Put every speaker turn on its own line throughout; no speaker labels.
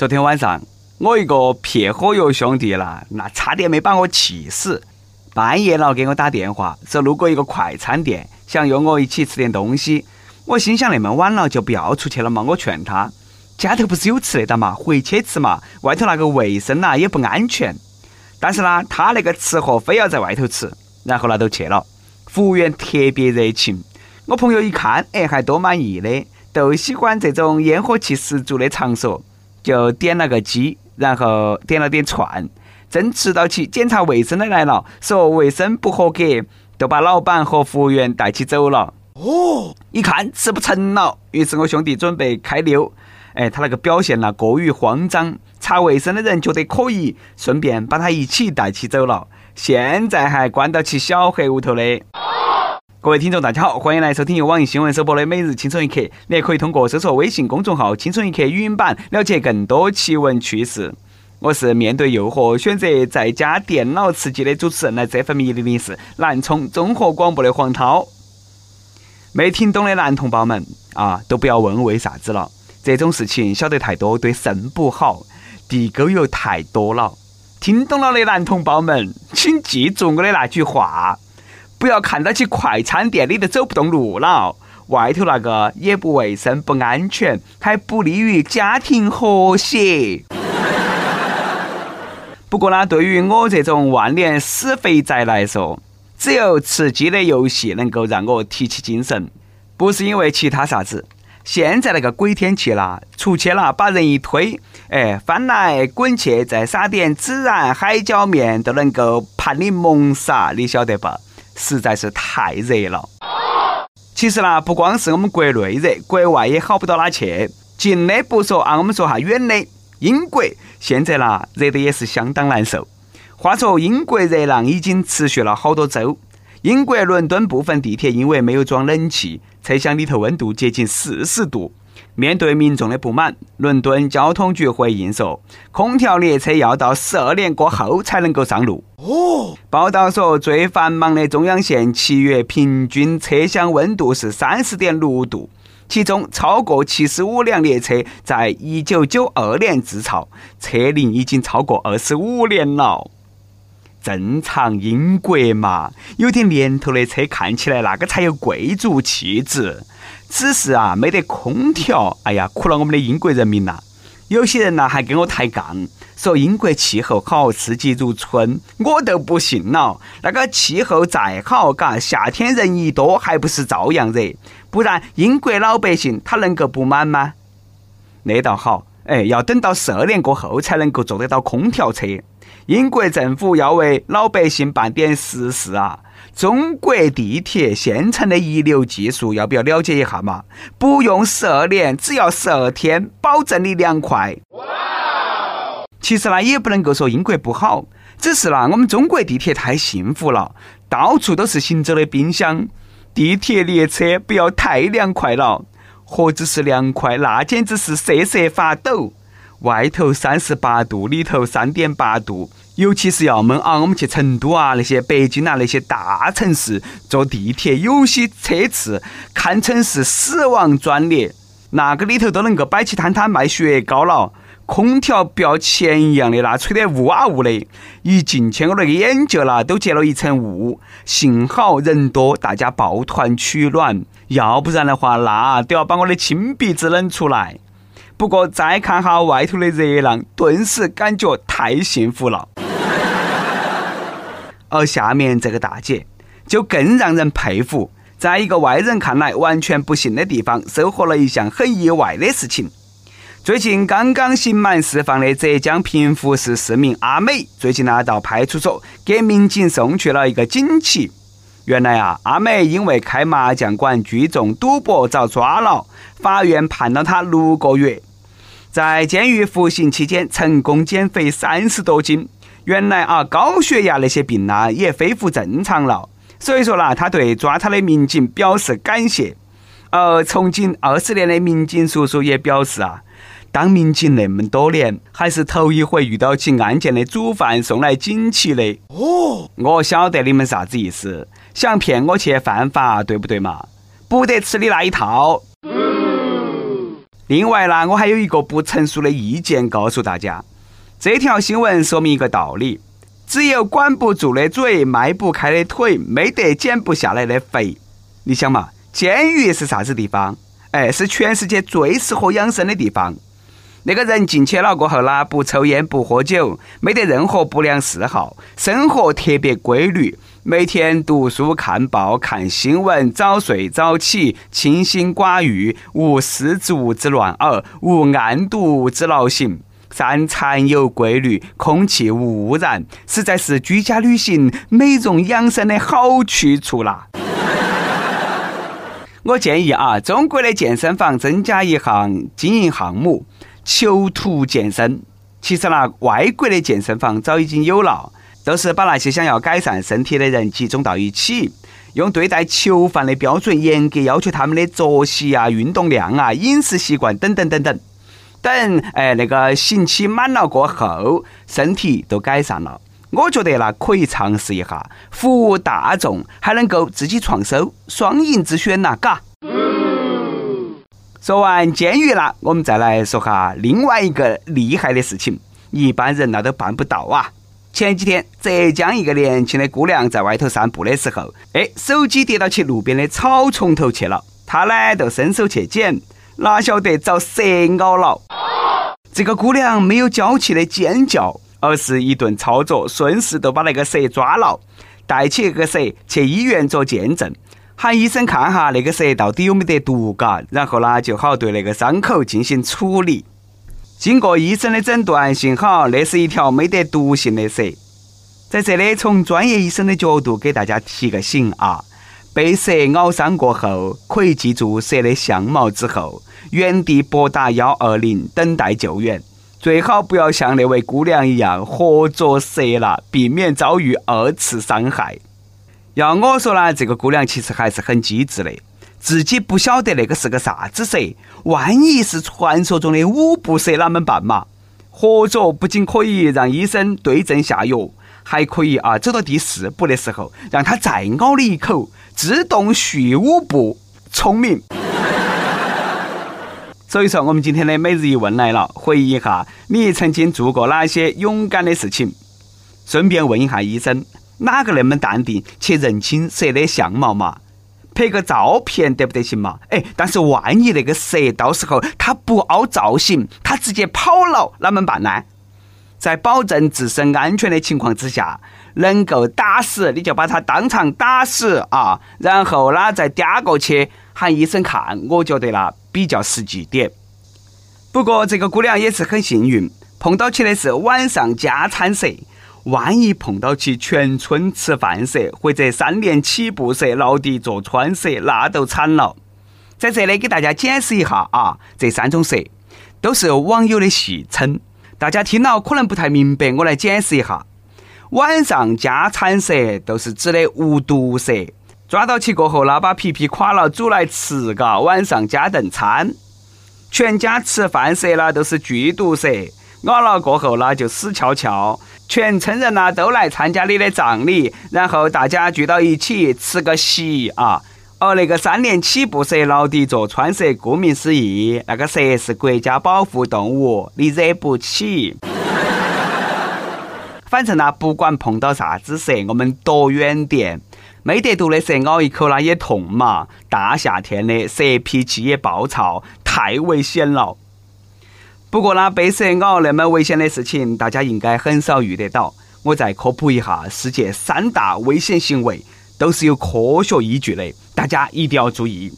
昨天晚上，我一个撇火药兄弟啦，那差点没把我气死。半夜了给我打电话，说路过一个快餐店，想约我一起吃点东西。我心想那么晚了就不要出去了嘛。我劝他，家头不是有吃的的嘛，回去吃嘛。外头那个卫生呐也不安全。但是呢，他那个吃货非要在外头吃，然后呢都去了。服务员特别热情，我朋友一看，哎，还多满意的，都喜欢这种烟火气十足的场所。就点了个鸡，然后点了点串。正吃到起检查卫生的来了，说卫生不合格，就把老板和服务员带起走了。哦，一看吃不成了，于是我兄弟准备开溜。哎，他那个表现呢过于慌张，查卫生的人觉得可疑，顺便把他一起带起走了。现在还关到起小黑屋头的。各位听众，大家好，欢迎来收听由网易新闻首播的《每日轻松一刻》。你也可以通过搜索微信公众号“轻松一刻”语音版了解更多奇闻趣事。我是面对诱惑选择在家电脑吃鸡的主持人，来这份迷离的是南充综合广播的黄涛。没听懂的男同胞们啊，都不要问为啥子了。这种事情晓得太多对肾不好，地沟油太多了。听懂了的男同胞们，请记住我的那句话。不要看到起快餐店里头走不动路了，外头那个也不卫生、不安全，还不利于家庭和谐。不过呢，对于我这种万年死肥宅来说，只有吃鸡的游戏能够让我提起精神，不是因为其他啥子。现在那个鬼天气啦，出去了把人一推，哎，翻来滚去，再撒点孜然海椒面，都能够判你蒙傻，你晓得吧？实在是太热了。其实呢，不光是我们国内热，国外也好不到哪去。近的不说啊，我们说下远的，英国现在呢热得也是相当难受。话说英国热浪已经持续了好多周，英国伦敦部分地铁因为没有装冷气，车厢里头温度接近四十度。面对民众的不满，伦敦交通局回应说，空调列车要到十二年过后才能够上路。哦，报道说，最繁忙的中央线七月平均车厢温度是三十点六度，其中超过七十五辆列车在一九九二年制造，车龄已经超过二十五年了。正常英国嘛，有点年头的车看起来那个才有贵族气质。只是啊，没得空调，哎呀，苦了我们的英国人民呐！有些人呢还跟我抬杠，说英国气候好，四季如春，我都不信了。那个气候再好，嘎，夏天人一多，还不是照样热？不然英国老百姓他能够不满吗？那倒好，哎，要等到十二年过后才能够坐得到空调车。英国政府要为老百姓办点实事啊！中国地铁现成的一流技术，要不要了解一下嘛？不用十二年，只要十二天，保证你凉快。哇！其实呢，也不能够说英国不好，只是呢，我们中国地铁太幸福了，到处都是行走的冰箱。地铁列车不要太凉快了，何止是凉快，那简直是瑟瑟发抖。外头三十八度，里头三点八度。尤其是要闷啊！我们去成都啊，那些北京啊，那些大城市坐地铁，有些车次堪称是死亡专列，那个里头都能够摆起摊摊卖雪糕了。空调不要钱一样的，那吹得呜啊呜的。一进去，我那个眼角啦都结了一层雾。幸好人多，大家抱团取暖，要不然的话，那都要把我的亲鼻子冷出来。不过再看哈外头的热浪，顿时感觉太幸福了。而下面这个大姐就更让人佩服，在一个外人看来完全不幸的地方，收获了一项很意外的事情。最近刚刚刑满释放的浙江平湖市市民阿美，最近呢到派出所给民警送去了一个锦旗。原来啊，阿美因为开麻将馆聚众赌博遭抓了，法院判了他六个月，在监狱服刑期间成功减肥三十多斤。原来啊，高血压那些病呢也恢复正常了，所以说呢，他对抓他的民警表示感谢。而从警二十年的民警叔叔也表示啊，当民警那么多年，还是头一回遇到起案件的主犯送来锦旗的。哦，我晓得你们啥子意思，想骗我去犯法，对不对嘛？不得吃你那一套。另外呢，我还有一个不成熟的意见告诉大家：这条新闻说明一个道理，只有管不住的嘴，迈不开的腿，没得减不下来的肥。你想嘛，监狱是啥子地方？哎，是全世界最适合养生的地方。那个人进去了过后呢，不抽烟不喝酒，没得任何不良嗜好，生活特别规律。每天读书、看报、看新闻，早睡早起，清心寡欲，无丝竹之乱耳，无案牍之劳形。三餐有规律，空气无污染，实在是居家旅行、美容养生的好去处啦。我建议啊，中国的健身房增加一项经营项目——囚徒健身。其实呢，外国的健身房早已经有了。都是把那些想要改善身体的人集中到一起，用对待囚犯的标准严格要求他们的作息啊、运动量啊、饮食习惯等等等等。等哎，那个刑期满了过后，身体都改善了，我觉得那可以尝试一下，服务大众还能够自己创收，双赢之选呐，嘎。说完监狱了，我们再来说下另外一个厉害的事情，一般人那都办不到啊。前几天，浙江一个年轻的姑娘在外头散步的时候，哎，手机跌到起路边的草丛头去了。她呢，就伸手去捡，哪晓得遭蛇咬了。这个姑娘没有娇气的尖叫，而是一顿操作，顺势就把那个蛇抓了，带起那个蛇去医院做见证，喊医生看哈那个蛇到底有没得毒，嘎，然后呢，就好对那个伤口进行处理。经过医生的诊断，幸好那是一条没得毒性的蛇。在这里，从专业医生的角度给大家提个醒啊：被蛇咬伤过后，可以记住蛇的相貌之后，原地拨打幺二零等待救援。最好不要像那位姑娘一样活捉蛇了，避免遭遇二次伤害。要我说呢，这个姑娘其实还是很机智的。自己不晓得那个是个啥子蛇，万一是传说中的五步蛇，啷们办嘛？活着不仅可以让医生对症下药，还可以啊，走到第四步的时候，让他再咬你一口，自动续五步。聪明。所以说，我们今天的每日一问来了，回忆一下你曾经做过哪些勇敢的事情？顺便问一下医生，哪个那么淡定去认清蛇的相貌嘛？拍个照片得不得行嘛？哎，但是万一那个蛇到时候它不凹造型，它直接跑了，啷么办呢？在保证自身安全的情况之下，能够打死你就把它当场打死啊，然后呢再嗲过去喊医生看，我觉得啦比较实际点。不过这个姑娘也是很幸运，碰到起的是晚上加餐蛇。万一碰到起全村吃饭蛇或者三年起步蛇、牢底坐穿蛇，那都惨了。在这里给大家解释一下啊，这三种蛇都是网友的戏称，大家听了可能不太明白，我来解释一下。晚上加餐蛇都是指的无毒蛇，抓到起过后，那把皮皮垮了煮来吃，嘎，晚上加顿餐。全家吃饭蛇呢都是剧毒蛇，咬了过后那就死翘翘。全村人呐都来参加你的葬礼，然后大家聚到一起吃个席啊！而那个三年起步蛇、牢底坐穿蛇，顾名思义，那个蛇是国家保护动物，你惹不起。反正呢，不管碰到啥子蛇，我们躲远点。没得毒的蛇咬一口那也痛嘛。大夏天的，蛇脾气也暴躁，太危险了。不过呢，被蛇咬那么危险的事情，大家应该很少遇得到。我再科普一下，世界三大危险行为都是有科学依据的，大家一定要注意。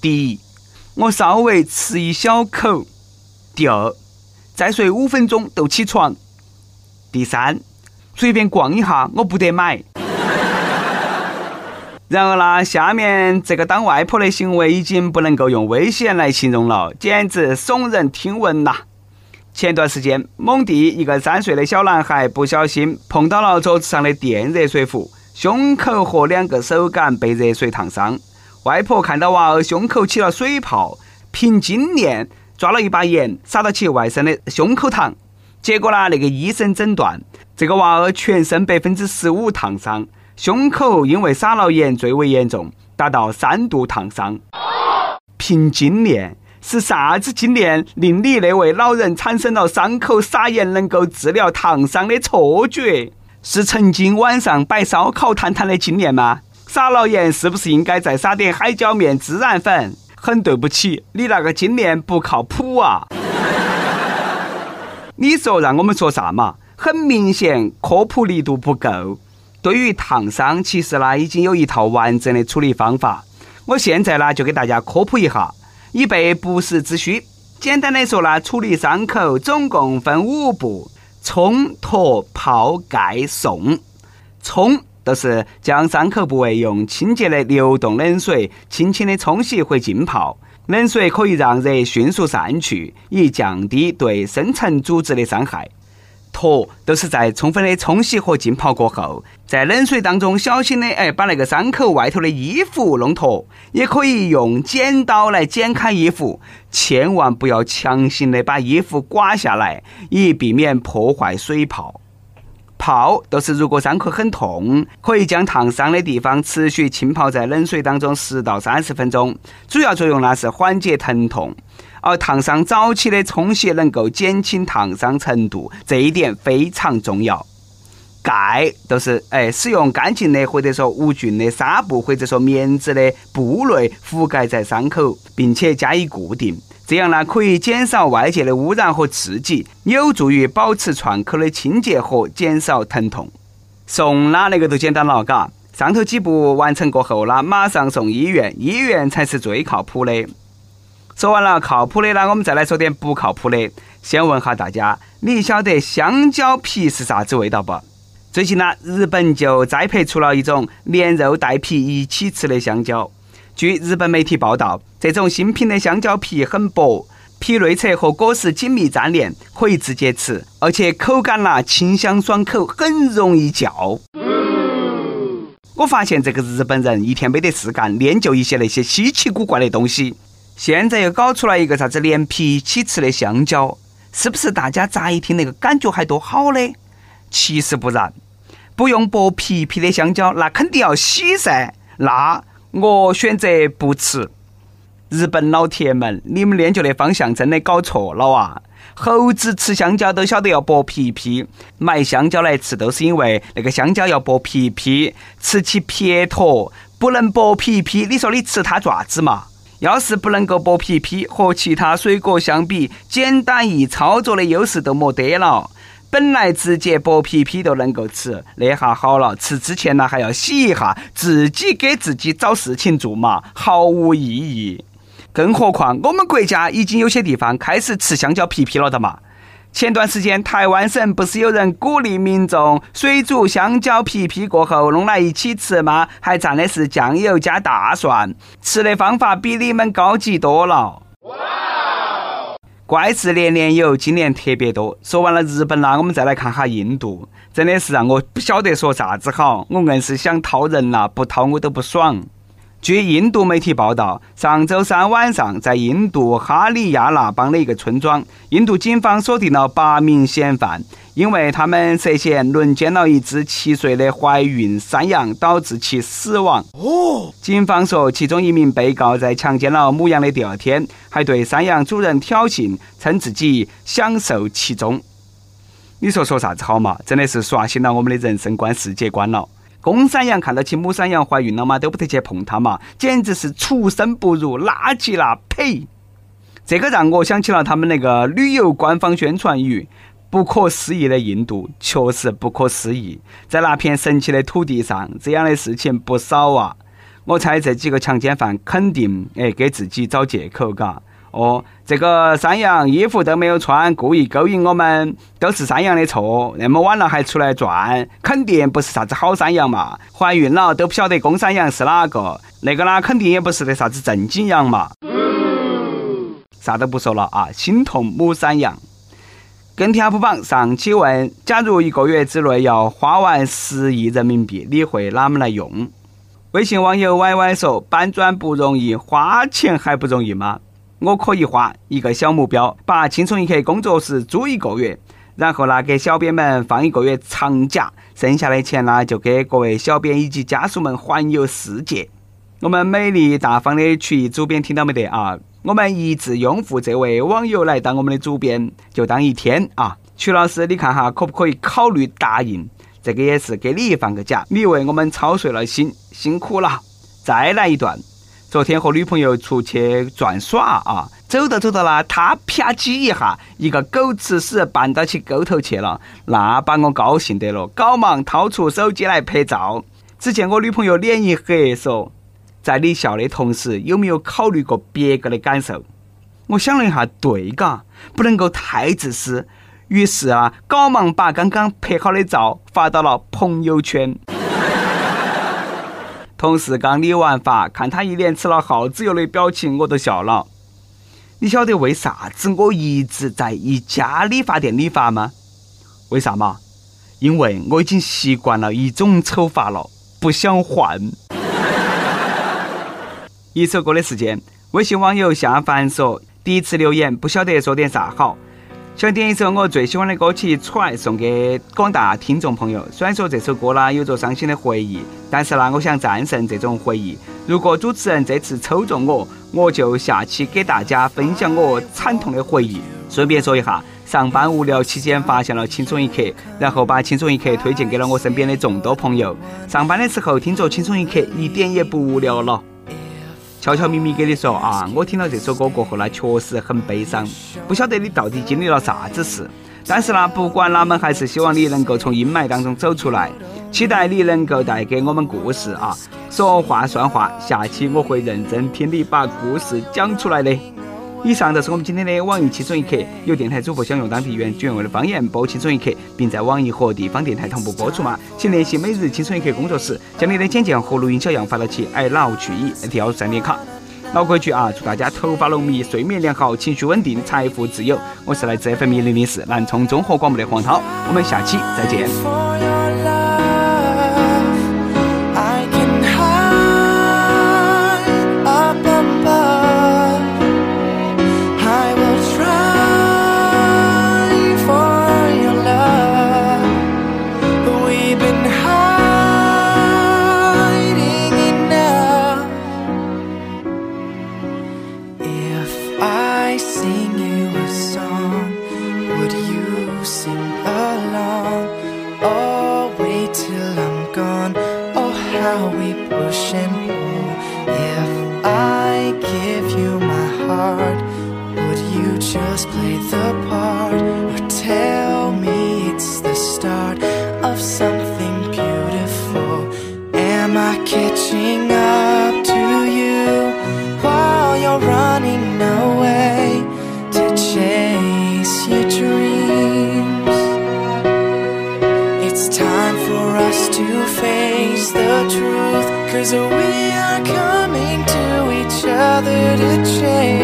第一，我稍微吃一小口；第二，再睡五分钟就起床；第三，随便逛一下我不得买。然后呢，下面这个当外婆的行为已经不能够用危险来形容了，简直耸人听闻呐！前段时间，某地一个三岁的小男孩不小心碰到了桌子上的电热水壶，胸口和两个手杆被热水烫伤。外婆看到娃儿胸口起了水泡，凭经验抓了一把盐撒到其外甥的胸口膛。结果呢，那个医生诊断这个娃儿全身百分之十五烫伤，胸口因为撒了盐最为严重，达到三度烫伤。凭经验。是啥子经验令你那位老人产生了伤口撒盐能够治疗烫伤的错觉？是曾经晚上摆烧烤摊摊的经验吗？撒了盐是不是应该再撒点海椒面、孜然粉？很对不起，你那个经验不靠谱啊！你说让我们说啥嘛？很明显，科普力度不够。对于烫伤，其实呢已经有一套完整的处理方法。我现在呢就给大家科普一下，以备不时之需。简单来说呢，处理伤口总共分五步：冲、脱、泡、盖、送。冲。就是将伤口部位用清洁的流动冷水轻轻的冲洗或浸泡，冷水可以让热迅速散去，以降低对深层组织的伤害。脱都是在充分的冲洗和浸泡过后，在冷水当中小心的哎把那个伤口外头的衣服弄脱，也可以用剪刀来剪开衣服，千万不要强行的把衣服刮下来，以避免破坏水泡。泡都是，如果伤口很痛，可以将烫伤的地方持续浸泡在冷水当中十到三十分钟，主要作用呢是缓解疼痛。而烫伤早期的冲洗能够减轻烫伤程度，这一点非常重要。盖都是哎，使用干净的或者说无菌的纱布或者说棉质的布类覆盖在伤口，并且加以固定。这样呢，可以减少外界的污染和刺激，有助于保持创口的清洁和减少疼痛。送啦，那个都简单了，嘎。上头几步完成过后呢，马上送医院，医院才是最靠谱的。说完了靠谱的呢，我们再来说点不靠谱的。先问下大家，你晓得香蕉皮是啥子味道不？最近呢，日本就栽培出了一种连肉带皮一起吃的香蕉。据日本媒体报道，这种新品的香蕉皮很薄，皮内侧和果实紧密粘连，可以直接吃，而且口感呐清香爽口，很容易嚼。我发现这个日本人一天没得事干，研究一些那些稀奇古怪的东西。现在又搞出来一个啥子连皮一起吃的香蕉，是不是大家乍一听那个感觉还多好呢？其实不然，不用剥皮皮的香蕉，那肯定要洗噻，那。我选择不吃。日本老铁们，你们研究的方向真的搞错了啊！猴子吃香蕉都晓得要剥皮皮，买香蕉来吃都是因为那个香蕉要剥皮皮，吃起撇脱，不能剥皮皮。你说你吃它爪子嘛？要是不能够剥皮皮，和其他水果相比，简单易操作的优势都没得了。本来直接剥皮皮都能够吃，那下好了，吃之前呢还要洗一下，自己给自己找事情做嘛，毫无意义。更何况我们国家已经有些地方开始吃香蕉皮皮了的嘛。前段时间台湾省不是有人鼓励民众水煮香蕉皮皮过后弄来一起吃吗？还蘸的是酱油加大蒜，吃的方法比你们高级多了。怪事年年有，今年特别多。说完了日本啦，我们再来看哈印度，真的是让我不晓得说啥子好。我硬是想掏人啦，不掏我都不爽。据印度媒体报道，上周三晚上，在印度哈里亚纳邦的一个村庄，印度警方锁定了八名嫌犯，因为他们涉嫌轮奸了一只七岁的怀孕山羊，导致其死亡。哦，警方说，其中一名被告在强奸了母羊的第二天，还对山羊主人挑衅，称自己享受其中。你说说啥子好嘛？真的是刷新了我们的人生观、世界观了。公山羊看到起母山羊怀孕了嘛，都不得去碰它嘛，简直是畜生不如，垃圾啦！呸！这个让我想起了他们那个旅游官方宣传语：“不可思议的印度，确实不可思议。”在那片神奇的土地上，这样的事情不少啊！我猜这几个强奸犯肯定哎给自己找借口，嘎。哦，这个山羊衣服都没有穿，故意勾引我们，都是山羊的错。那么晚了还出来转，肯定不是啥子好山羊嘛。怀孕了都不晓得公山羊是哪个，那个呢肯定也不是的啥子正经羊嘛。啥都不说了啊，心痛母山羊。跟帖不榜上期问：假如一个月之内要花完十亿人民币，你会哪么来用？微信网友 Y Y 说：搬砖不容易，花钱还不容易吗？我可以画一个小目标，把轻松一刻工作室租一个月，然后呢给小编们放一个月长假，剩下的钱呢就给各位小编以及家属们环游世界。我们美丽大方的曲艺主编听到没得啊？我们一致拥护这位网友来当我们的主编，就当一天啊。曲老师，你看哈，可不可以考虑答应？这个也是给你放个假，你为我们操碎了心，辛苦了。再来一段。昨天和女朋友出去转耍啊，走到走到啦，他啪叽一下，一个狗吃屎绊到起沟头去了，那把我高兴得了，赶忙掏出手机来拍照。只见我女朋友脸一黑，说：“在你笑的同时，有没有考虑过别个的感受？”我想了一下，对嘎，不能够太自私。于是啊，赶忙把刚刚拍好的照发到了朋友圈。同事刚理完发，看他一脸吃了耗子油的表情，我都笑了。你晓得为啥子我一直在一家理发店理发吗？为啥嘛？因为我已经习惯了一种丑发了，不想换。一首歌的时间，微信网友下凡说：“第一次留言，不晓得说点啥好。”想点一首我最喜欢的歌曲出来送给广大听众朋友。虽然说这首歌呢有着伤心的回忆，但是呢，我想战胜这种回忆。如果主持人这次抽中我，我就下期给大家分享我惨痛的回忆。顺便说一下，上班无聊期间发现了轻松一刻，然后把轻松一刻推荐给了我身边的众多朋友。上班的时候听着轻松一刻，一点也不无聊了。悄悄咪咪给你说啊，我听到这首歌过后呢，确实很悲伤，不晓得你到底经历了啥子事。但是呢，不管哪们，还是希望你能够从阴霾当中走出来，期待你能够带给我们故事啊。说话算话，下期我会认真听你把故事讲出来的。以上就是我们今天的网易轻松一刻，有电台主播想用当地原汁原味的方言播轻松一刻，并在网易和地方电台同步播出吗？请联系每日轻松一刻工作室，将你的简介和录音小样发到其 i love 曲艺幺三点卡。老规矩啊，祝大家头发浓密，睡眠良好，情绪稳定，财富自由。我是来自 FM 一零零四南充综合广播的黄涛，我们下期再见。
how we push and pull. If I give you my heart, would you just play the part? Or tell me it's the start of something beautiful? Am I catching Cause we are coming to each other to change.